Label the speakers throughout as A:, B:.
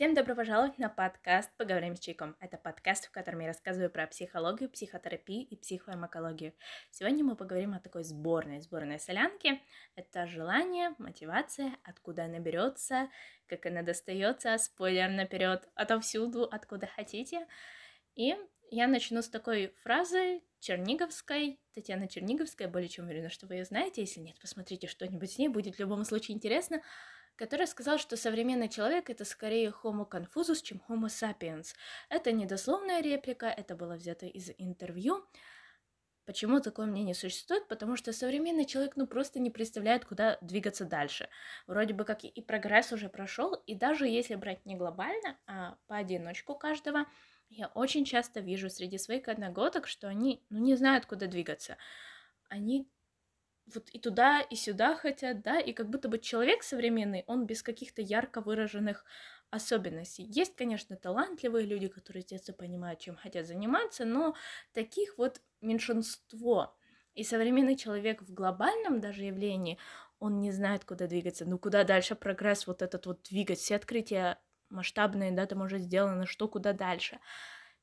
A: Всем добро пожаловать на подкаст «Поговорим с Чайком». Это подкаст, в котором я рассказываю про психологию, психотерапию и психофармакологию. Сегодня мы поговорим о такой сборной, сборной солянки. Это желание, мотивация, откуда она берется, как она достается, спойлер наперед, отовсюду, откуда хотите. И я начну с такой фразы Черниговской, Татьяна Черниговская, более чем уверена, что вы ее знаете. Если нет, посмотрите что-нибудь с ней, будет в любом случае интересно который сказал, что современный человек это скорее Homo confusus, чем Homo sapiens. Это недословная реплика, это было взято из интервью. Почему такое мнение существует? Потому что современный человек ну просто не представляет, куда двигаться дальше. Вроде бы как и прогресс уже прошел, и даже если брать не глобально, а поодиночку каждого, я очень часто вижу среди своих одногодок, что они ну, не знают, куда двигаться. Они вот и туда, и сюда хотят, да, и как будто бы человек современный, он без каких-то ярко выраженных особенностей. Есть, конечно, талантливые люди, которые с детства понимают, чем хотят заниматься, но таких вот меньшинство. И современный человек в глобальном даже явлении, он не знает, куда двигаться. Ну, куда дальше прогресс вот этот вот двигать, все открытия масштабные, да, там уже сделано, что куда дальше.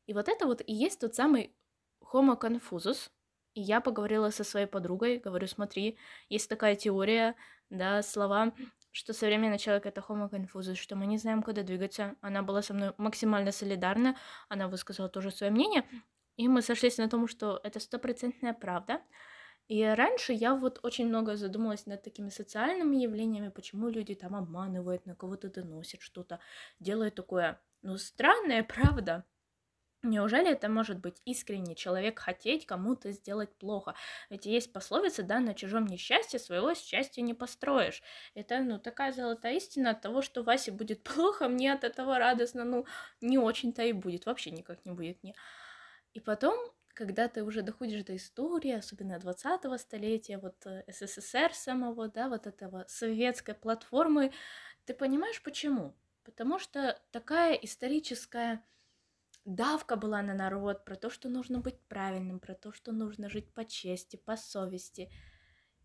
A: И вот это вот и есть тот самый homo confusus, и я поговорила со своей подругой, говорю, смотри, есть такая теория, да, слова, что современный человек это homo confusus, что мы не знаем, куда двигаться. Она была со мной максимально солидарна, она высказала тоже свое мнение, и мы сошлись на том, что это стопроцентная правда. И раньше я вот очень много задумалась над такими социальными явлениями, почему люди там обманывают, на кого-то доносят что-то, делают такое, ну, странное, правда. Неужели это может быть искренний человек хотеть кому-то сделать плохо? Ведь есть пословица, да, на чужом несчастье своего счастья не построишь. Это, ну, такая золотая истина от того, что Васе будет плохо, мне от этого радостно, ну, не очень-то и будет, вообще никак не будет мне. И потом, когда ты уже доходишь до истории, особенно 20-го столетия, вот э, СССР самого, да, вот этого советской платформы, ты понимаешь почему? Потому что такая историческая давка была на народ про то, что нужно быть правильным, про то, что нужно жить по чести, по совести.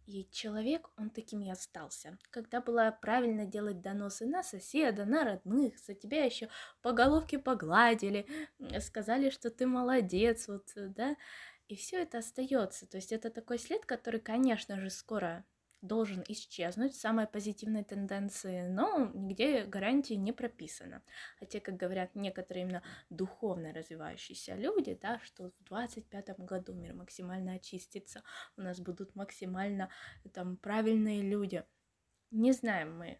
A: И человек, он таким и остался. Когда было правильно делать доносы на соседа, на родных, за тебя еще по головке погладили, сказали, что ты молодец, вот, да, и все это остается. То есть это такой след, который, конечно же, скоро должен исчезнуть, самые позитивные тенденции, но нигде гарантии не прописано. Хотя, как говорят некоторые именно духовно развивающиеся люди, да, что в 25 году мир максимально очистится, у нас будут максимально там правильные люди. Не знаем мы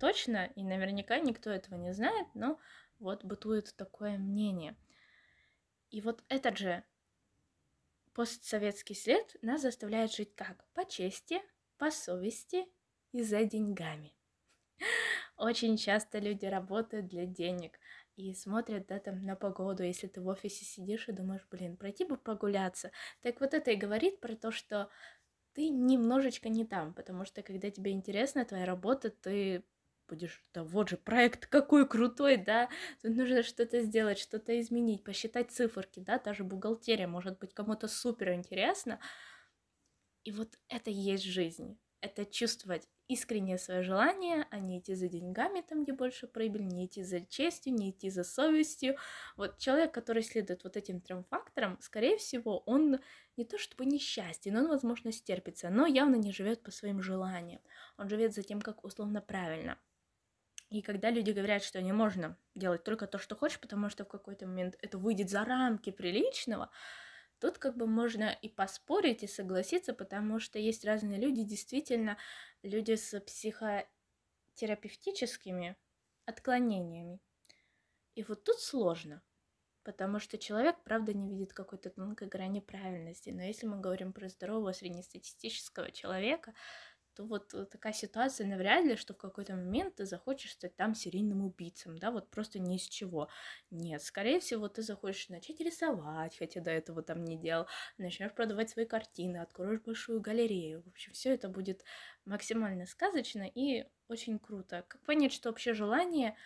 A: точно, и наверняка никто этого не знает, но вот бытует такое мнение. И вот этот же постсоветский след нас заставляет жить как? По чести, по совести и за деньгами. Очень часто люди работают для денег и смотрят да, там, на погоду, если ты в офисе сидишь и думаешь, блин, пройти бы прогуляться. Так вот это и говорит про то, что ты немножечко не там, потому что когда тебе интересна твоя работа, ты будешь, да вот же проект какой крутой, да, тут нужно что-то сделать, что-то изменить, посчитать циферки, да, даже бухгалтерия может быть кому-то супер интересно, и вот это и есть жизнь. Это чувствовать искреннее свое желание, а не идти за деньгами там, где больше прибыль, не идти за честью, не идти за совестью. Вот человек, который следует вот этим трем факторам, скорее всего, он не то чтобы несчастен, он, возможно, стерпится, но явно не живет по своим желаниям. Он живет за тем, как условно правильно. И когда люди говорят, что не можно делать только то, что хочешь, потому что в какой-то момент это выйдет за рамки приличного, Тут как бы можно и поспорить, и согласиться, потому что есть разные люди, действительно, люди с психотерапевтическими отклонениями. И вот тут сложно, потому что человек, правда, не видит какой-то тонкой грани правильности. Но если мы говорим про здорового среднестатистического человека, то вот э, такая ситуация навряд ли, что в какой-то момент ты захочешь стать там серийным убийцем, да, вот просто ни из чего. Нет, скорее всего, ты захочешь начать рисовать, хотя до этого там не делал, начнешь продавать свои картины, откроешь большую галерею. В общем, все это будет максимально сказочно и очень круто. Как понять, что вообще желание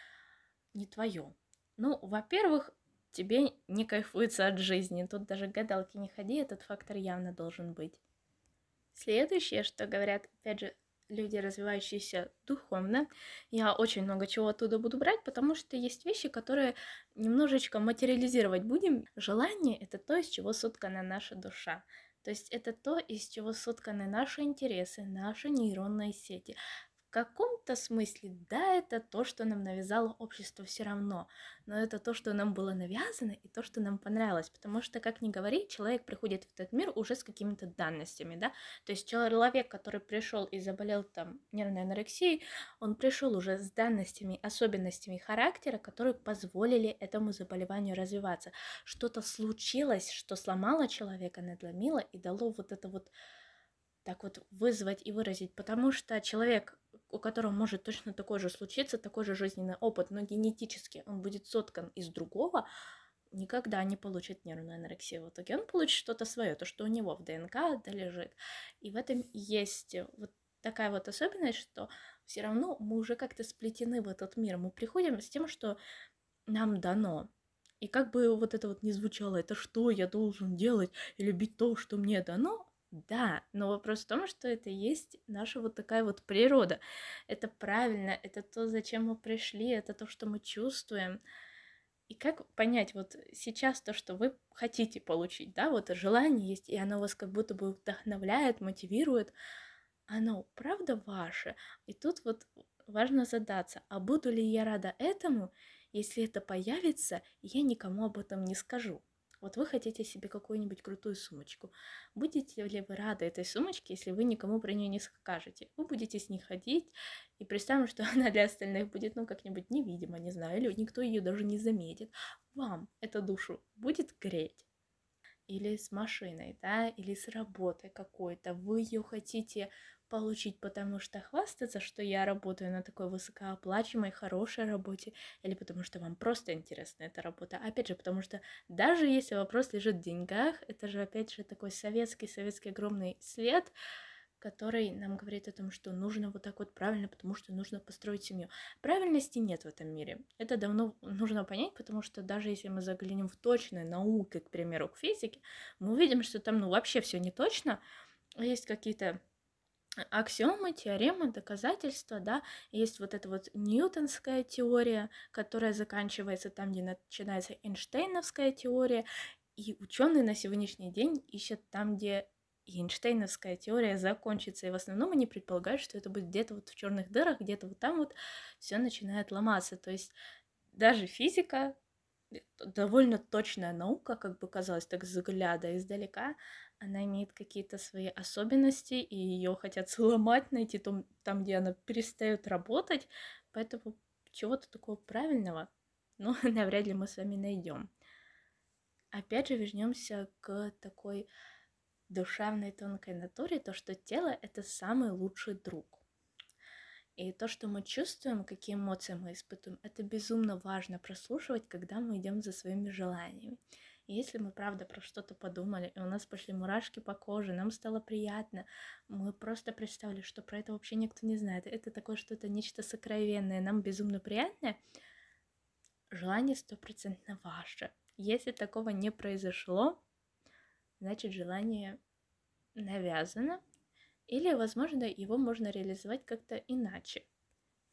A: не твое? Ну, во-первых, тебе не кайфуется от жизни. Тут даже гадалки не ходи, этот фактор явно должен быть. Следующее, что говорят, опять же, люди, развивающиеся духовно. Я очень много чего оттуда буду брать, потому что есть вещи, которые немножечко материализировать будем. Желание — это то, из чего соткана наша душа. То есть это то, из чего сотканы наши интересы, наши нейронные сети каком-то смысле, да, это то, что нам навязало общество все равно, но это то, что нам было навязано и то, что нам понравилось, потому что, как ни говори, человек приходит в этот мир уже с какими-то данностями, да, то есть человек, который пришел и заболел там нервной анорексией, он пришел уже с данностями, особенностями характера, которые позволили этому заболеванию развиваться. Что-то случилось, что сломало человека, надломило и дало вот это вот так вот вызвать и выразить, потому что человек, у которого может точно такое же случиться, такой же жизненный опыт, но генетически он будет соткан из другого, никогда не получит нервную анорексию. В итоге он получит что-то свое, то, что у него в ДНК да лежит. И в этом есть вот такая вот особенность, что все равно мы уже как-то сплетены в этот мир. Мы приходим с тем, что нам дано. И как бы вот это вот не звучало, это что я должен делать и любить то, что мне дано, да, но вопрос в том, что это есть наша вот такая вот природа. Это правильно, это то, зачем мы пришли, это то, что мы чувствуем. И как понять, вот сейчас то, что вы хотите получить, да, вот желание есть, и оно вас как будто бы вдохновляет, мотивирует, оно правда ваше? И тут вот важно задаться, а буду ли я рада этому, если это появится, я никому об этом не скажу? Вот вы хотите себе какую-нибудь крутую сумочку. Будете ли вы рады этой сумочке, если вы никому про нее не скажете? Вы будете с ней ходить, и представим, что она для остальных будет, ну, как-нибудь невидимо, не знаю, или никто ее даже не заметит. Вам эту душу будет греть? Или с машиной, да, или с работой какой-то. Вы ее хотите получить, потому что хвастаться, что я работаю на такой высокооплачиваемой, хорошей работе, или потому что вам просто интересна эта работа. Опять же, потому что даже если вопрос лежит в деньгах, это же, опять же, такой советский, советский огромный след, который нам говорит о том, что нужно вот так вот правильно, потому что нужно построить семью. Правильности нет в этом мире. Это давно нужно понять, потому что даже если мы заглянем в точные науки, к примеру, к физике, мы увидим, что там ну вообще все не точно. Есть какие-то аксиомы, теоремы, доказательства, да, есть вот эта вот ньютонская теория, которая заканчивается там, где начинается Эйнштейновская теория, и ученые на сегодняшний день ищут там, где Эйнштейновская теория закончится, и в основном они предполагают, что это будет где-то вот в черных дырах, где-то вот там вот все начинает ломаться, то есть даже физика довольно точная наука, как бы казалось, так взгляда издалека, она имеет какие-то свои особенности, и ее хотят сломать, найти там, там, где она перестает работать, поэтому чего-то такого правильного, ну, навряд ли мы с вами найдем. Опять же, вернемся к такой душевной тонкой натуре, то, что тело — это самый лучший друг. И то, что мы чувствуем, какие эмоции мы испытываем, это безумно важно прослушивать, когда мы идем за своими желаниями. И если мы правда про что-то подумали, и у нас пошли мурашки по коже, нам стало приятно, мы просто представили, что про это вообще никто не знает, это такое что-то, нечто сокровенное, нам безумно приятное, желание стопроцентно ваше. Если такого не произошло, значит желание навязано, или, возможно, его можно реализовать как-то иначе.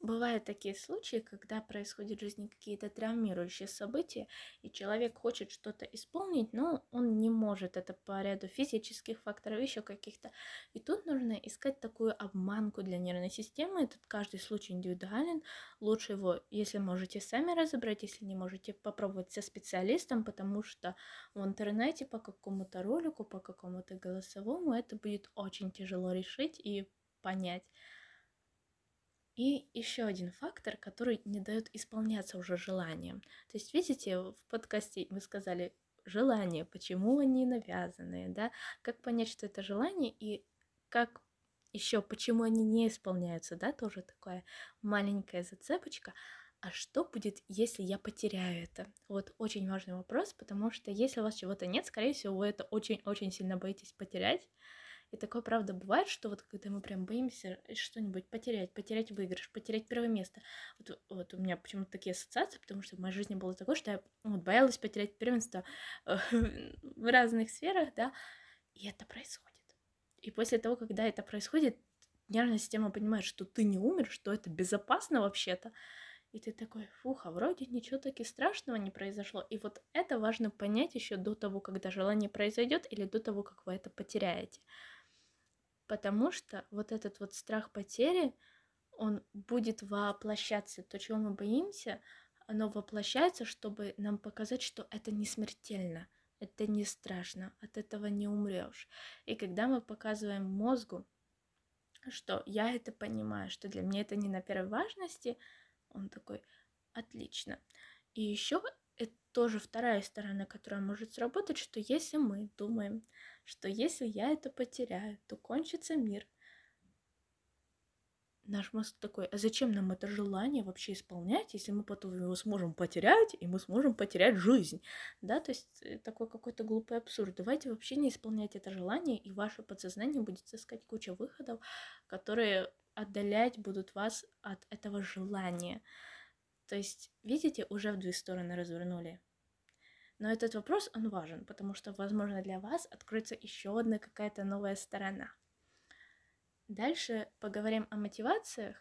A: Бывают такие случаи, когда происходят в жизни какие-то травмирующие события, и человек хочет что-то исполнить, но он не может. Это по ряду физических факторов, еще каких-то. И тут нужно искать такую обманку для нервной системы. Этот каждый случай индивидуален. Лучше его, если можете сами разобрать, если не можете, попробовать со специалистом, потому что в интернете по какому-то ролику, по какому-то голосовому это будет очень тяжело решить и понять. И еще один фактор, который не дает исполняться уже желаниям. То есть, видите, в подкасте вы сказали желания, почему они навязанные, да, как понять, что это желание, и как еще, почему они не исполняются, да, тоже такая маленькая зацепочка. А что будет, если я потеряю это? Вот очень важный вопрос, потому что если у вас чего-то нет, скорее всего, вы это очень-очень сильно боитесь потерять. И такое, правда, бывает, что вот когда мы прям боимся что-нибудь потерять, потерять выигрыш, потерять первое место. Вот, вот у меня почему-то такие ассоциации, потому что в моей жизни было такое, что я вот, боялась потерять первенство э, в разных сферах, да, и это происходит. И после того, когда это происходит, нервная система понимает, что ты не умер, что это безопасно вообще-то. И ты такой, фух, а вроде ничего таки страшного не произошло. И вот это важно понять еще до того, когда желание произойдет, или до того, как вы это потеряете. Потому что вот этот вот страх потери, он будет воплощаться. То, чего мы боимся, оно воплощается, чтобы нам показать, что это не смертельно, это не страшно, от этого не умрешь. И когда мы показываем мозгу, что я это понимаю, что для меня это не на первой важности, он такой, отлично. И еще тоже вторая сторона, которая может сработать, что если мы думаем, что если я это потеряю, то кончится мир – наш мозг такой, а зачем нам это желание вообще исполнять, если мы потом его сможем потерять, и мы сможем потерять жизнь, да, то есть э, такой какой-то глупый абсурд. Давайте вообще не исполнять это желание, и ваше подсознание будет искать кучу выходов, которые отдалять будут вас от этого желания. То есть, видите, уже в две стороны развернули. Но этот вопрос, он важен, потому что, возможно, для вас откроется еще одна какая-то новая сторона – Дальше поговорим о мотивациях.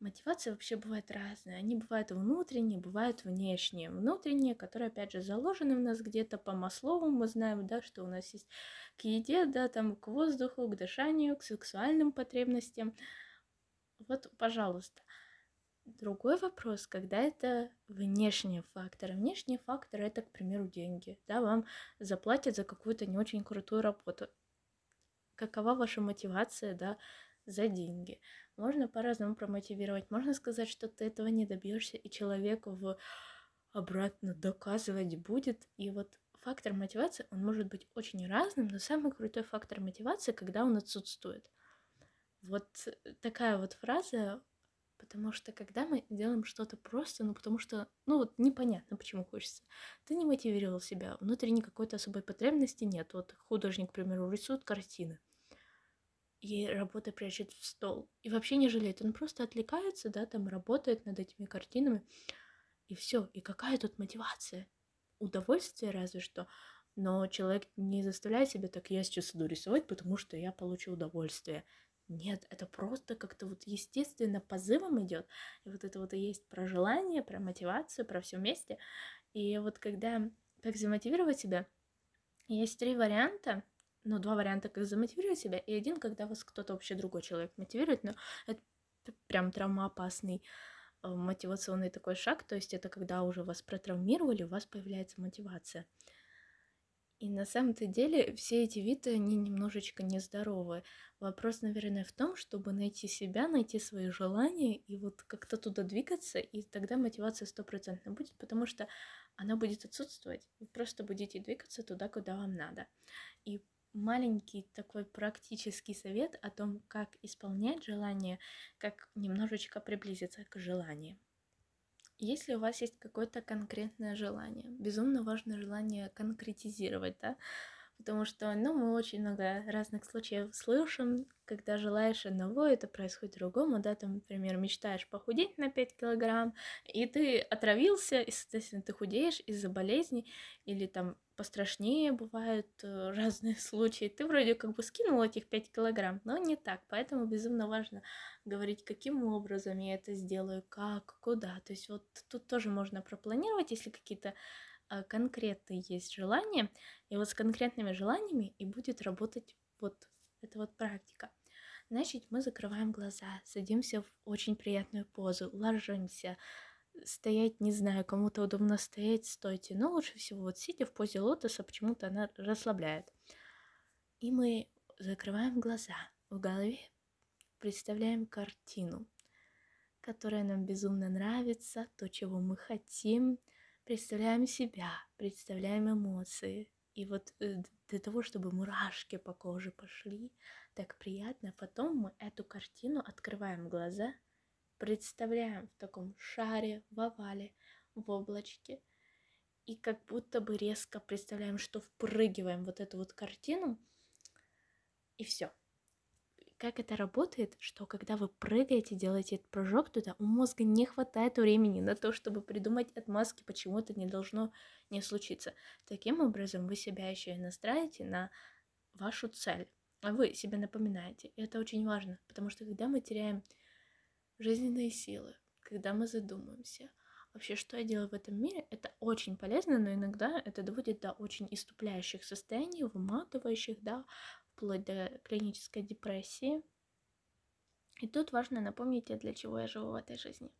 A: Мотивации вообще бывают разные. Они бывают внутренние, бывают внешние. Внутренние, которые, опять же, заложены в нас где-то по Маслову. Мы знаем, да, что у нас есть к еде, да, там, к воздуху, к дыханию, к сексуальным потребностям. Вот, пожалуйста. Другой вопрос, когда это внешние факторы. Внешние факторы это, к примеру, деньги. Да, вам заплатят за какую-то не очень крутую работу какова ваша мотивация, да, за деньги. Можно по-разному промотивировать. Можно сказать, что ты этого не добьешься, и человеку в обратно доказывать будет. И вот фактор мотивации, он может быть очень разным, но самый крутой фактор мотивации, когда он отсутствует. Вот такая вот фраза, потому что когда мы делаем что-то просто, ну потому что, ну вот непонятно, почему хочется, ты не мотивировал себя, внутренней какой-то особой потребности нет. Вот художник, к примеру, рисует картины, и работа прячет в стол. И вообще не жалеет. Он просто отвлекается, да, там работает над этими картинами. И все. И какая тут мотивация? Удовольствие разве что. Но человек не заставляет себя так, я сейчас иду рисовать, потому что я получу удовольствие. Нет, это просто как-то вот естественно позывом идет. И вот это вот и есть про желание, про мотивацию, про все вместе. И вот когда как замотивировать себя, есть три варианта ну, два варианта, как замотивировать себя, и один, когда вас кто-то вообще другой человек мотивирует, но это прям травмоопасный э, мотивационный такой шаг, то есть это когда уже вас протравмировали, у вас появляется мотивация. И на самом-то деле все эти виды, они немножечко нездоровы. Вопрос, наверное, в том, чтобы найти себя, найти свои желания и вот как-то туда двигаться, и тогда мотивация стопроцентно будет, потому что она будет отсутствовать. Вы просто будете двигаться туда, куда вам надо. И маленький такой практический совет о том, как исполнять желание, как немножечко приблизиться к желанию. Если у вас есть какое-то конкретное желание, безумно важно желание конкретизировать, да, потому что, ну, мы очень много разных случаев слышим, когда желаешь одного, это происходит другому, да, там, например, мечтаешь похудеть на 5 килограмм, и ты отравился, и, соответственно, ты худеешь из-за болезни, или там пострашнее бывают э, разные случаи. Ты вроде как бы скинул этих 5 килограмм, но не так, поэтому безумно важно говорить, каким образом я это сделаю, как, куда. То есть вот тут тоже можно пропланировать, если какие-то конкретные есть желания, и вот с конкретными желаниями и будет работать вот эта вот практика. Значит, мы закрываем глаза, садимся в очень приятную позу, ложимся, стоять, не знаю, кому-то удобно стоять, стойте, но лучше всего вот сидя в позе лотоса, почему-то она расслабляет. И мы закрываем глаза, в голове представляем картину, которая нам безумно нравится, то, чего мы хотим, представляем себя, представляем эмоции. И вот э, для того, чтобы мурашки по коже пошли, так приятно, потом мы эту картину открываем глаза, представляем в таком шаре, в овале, в облачке, и как будто бы резко представляем, что впрыгиваем вот эту вот картину, и все как это работает, что когда вы прыгаете, делаете этот прыжок туда, у мозга не хватает времени на то, чтобы придумать отмазки, почему это не должно не случиться. Таким образом, вы себя еще и настраиваете на вашу цель. а вы себе напоминаете. И это очень важно, потому что когда мы теряем жизненные силы, когда мы задумаемся, вообще, что я делаю в этом мире, это очень полезно, но иногда это доводит до очень иступляющих состояний, выматывающих, да, вплоть до клинической депрессии. И тут важно напомнить, для чего я живу в этой жизни.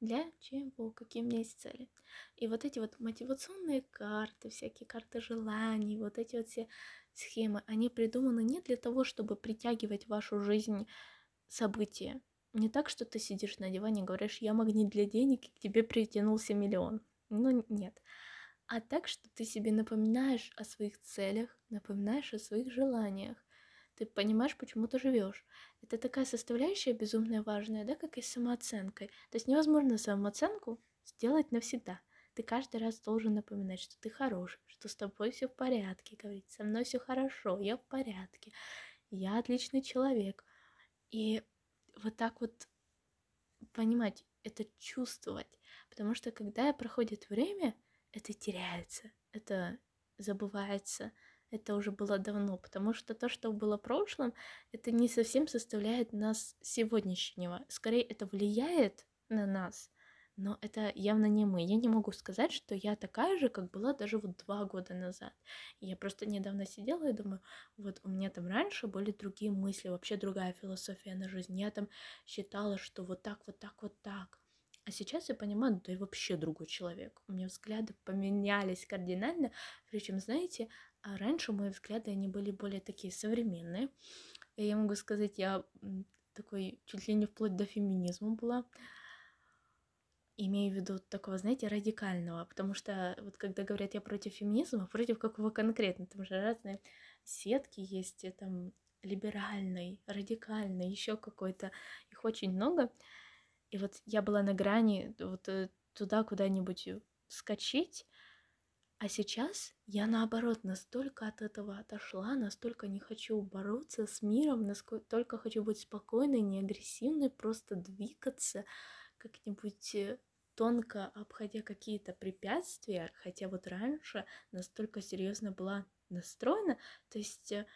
A: Для чего? Какие у меня есть цели? И вот эти вот мотивационные карты, всякие карты желаний, вот эти вот все схемы, они придуманы не для того, чтобы притягивать в вашу жизнь события. Не так, что ты сидишь на диване и говоришь, я магнит для денег, и к тебе притянулся миллион. Ну, нет. А так, что ты себе напоминаешь о своих целях, напоминаешь о своих желаниях. Ты понимаешь, почему ты живешь. Это такая составляющая безумно важная, да, как и с самооценкой. То есть невозможно самооценку сделать навсегда. Ты каждый раз должен напоминать, что ты хороший, что с тобой все в порядке, говорить, со мной все хорошо, я в порядке, я отличный человек. И вот так вот понимать, это чувствовать. Потому что когда проходит время, это теряется, это забывается, это уже было давно, потому что то, что было в прошлом, это не совсем составляет нас сегодняшнего. Скорее, это влияет на нас, но это явно не мы. Я не могу сказать, что я такая же, как была даже вот два года назад. Я просто недавно сидела и думаю, вот у меня там раньше были другие мысли, вообще другая философия на жизнь. Я там считала, что вот так, вот так, вот так. А сейчас я понимаю, да и вообще другой человек. У меня взгляды поменялись кардинально. Причем, знаете, а раньше мои взгляды, они были более такие современные. И я могу сказать, я такой чуть ли не вплоть до феминизма была имею в виду такого, знаете, радикального, потому что вот когда говорят я против феминизма, против какого конкретно, там же разные сетки есть, там либеральный, радикальный, еще какой-то, их очень много. И вот я была на грани вот э, туда куда-нибудь скачить, а сейчас я наоборот настолько от этого отошла, настолько не хочу бороться с миром, настолько хочу быть спокойной, не агрессивной, просто двигаться, как-нибудь э, тонко обходя какие-то препятствия, хотя вот раньше настолько серьезно была настроена, то есть э,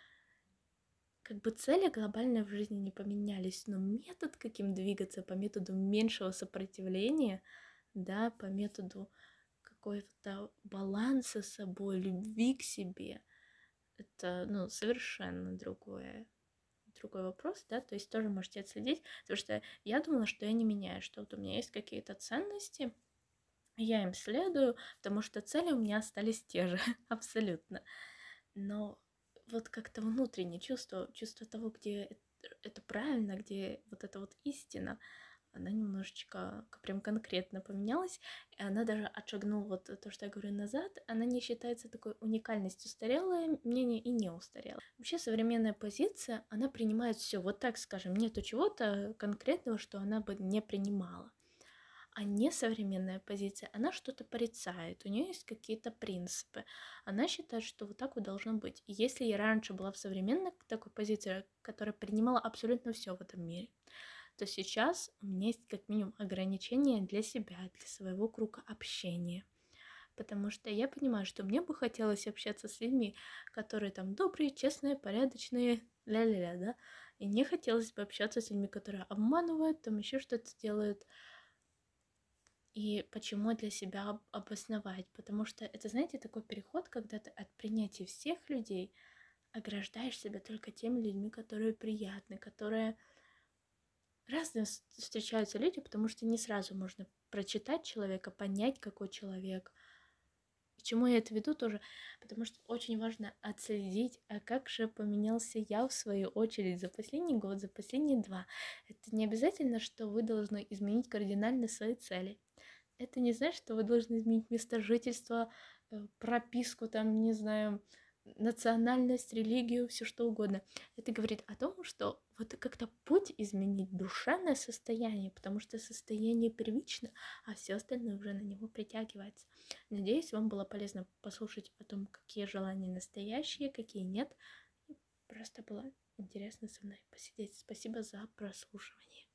A: как бы цели глобально в жизни не поменялись, но метод, каким двигаться, по методу меньшего сопротивления, да, по методу какого-то баланса с собой, любви к себе, это, ну, совершенно другое другой вопрос, да, то есть тоже можете отследить, потому что я думала, что я не меняю, что вот у меня есть какие-то ценности, я им следую, потому что цели у меня остались те же, абсолютно. Но вот как-то внутреннее чувство, чувство того, где это правильно, где вот эта вот истина, она немножечко прям конкретно поменялась, и она даже отшагнула вот то, что я говорю назад, она не считается такой уникальностью устарелое мнение и не устарелое. Вообще современная позиция, она принимает все, вот так скажем, нету чего-то конкретного, что она бы не принимала. А несовременная позиция, она что-то порицает, у нее есть какие-то принципы. Она считает, что вот так вот должно быть. И если я раньше была в современной такой позиции, которая принимала абсолютно все в этом мире, то сейчас у меня есть как минимум ограничения для себя, для своего круга общения. Потому что я понимаю, что мне бы хотелось общаться с людьми, которые там добрые, честные, порядочные, ля-ля-ля, да. И не хотелось бы общаться с людьми, которые обманывают, там еще что-то делают. И почему для себя обосновать? Потому что это, знаете, такой переход, когда ты от принятия всех людей ограждаешь себя только теми людьми, которые приятны, которые разные встречаются люди, потому что не сразу можно прочитать человека, понять, какой человек. К чему я это веду тоже? Потому что очень важно отследить, а как же поменялся я в свою очередь за последний год, за последние два. Это не обязательно, что вы должны изменить кардинально свои цели. Это не значит, что вы должны изменить место жительства, э, прописку, там, не знаю, национальность, религию, все что угодно. Это говорит о том, что вот как-то путь изменить душевное состояние, потому что состояние первично, а все остальное уже на него притягивается. Надеюсь, вам было полезно послушать о том, какие желания настоящие, какие нет. просто было интересно со мной посидеть. Спасибо за прослушивание.